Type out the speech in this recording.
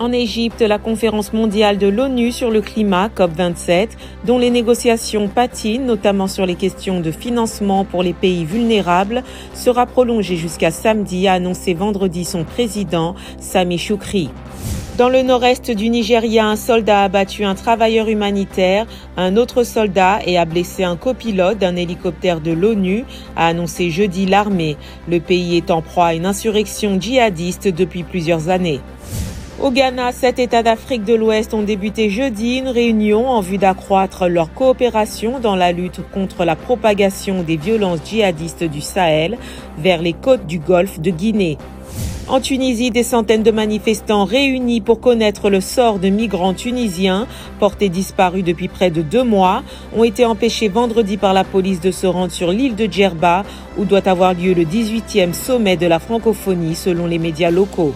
En Égypte, la conférence mondiale de l'ONU sur le climat, COP27, dont les négociations patinent, notamment sur les questions de financement pour les pays vulnérables, sera prolongée jusqu'à samedi, a annoncé vendredi son président, Sami Choukri. Dans le nord-est du Nigeria, un soldat a abattu un travailleur humanitaire, un autre soldat et a blessé un copilote d'un hélicoptère de l'ONU, a annoncé jeudi l'armée. Le pays est en proie à une insurrection djihadiste depuis plusieurs années. Au Ghana, sept États d'Afrique de l'Ouest ont débuté jeudi une réunion en vue d'accroître leur coopération dans la lutte contre la propagation des violences djihadistes du Sahel vers les côtes du Golfe de Guinée. En Tunisie, des centaines de manifestants réunis pour connaître le sort de migrants tunisiens portés disparus depuis près de deux mois ont été empêchés vendredi par la police de se rendre sur l'île de Djerba où doit avoir lieu le 18e sommet de la francophonie selon les médias locaux.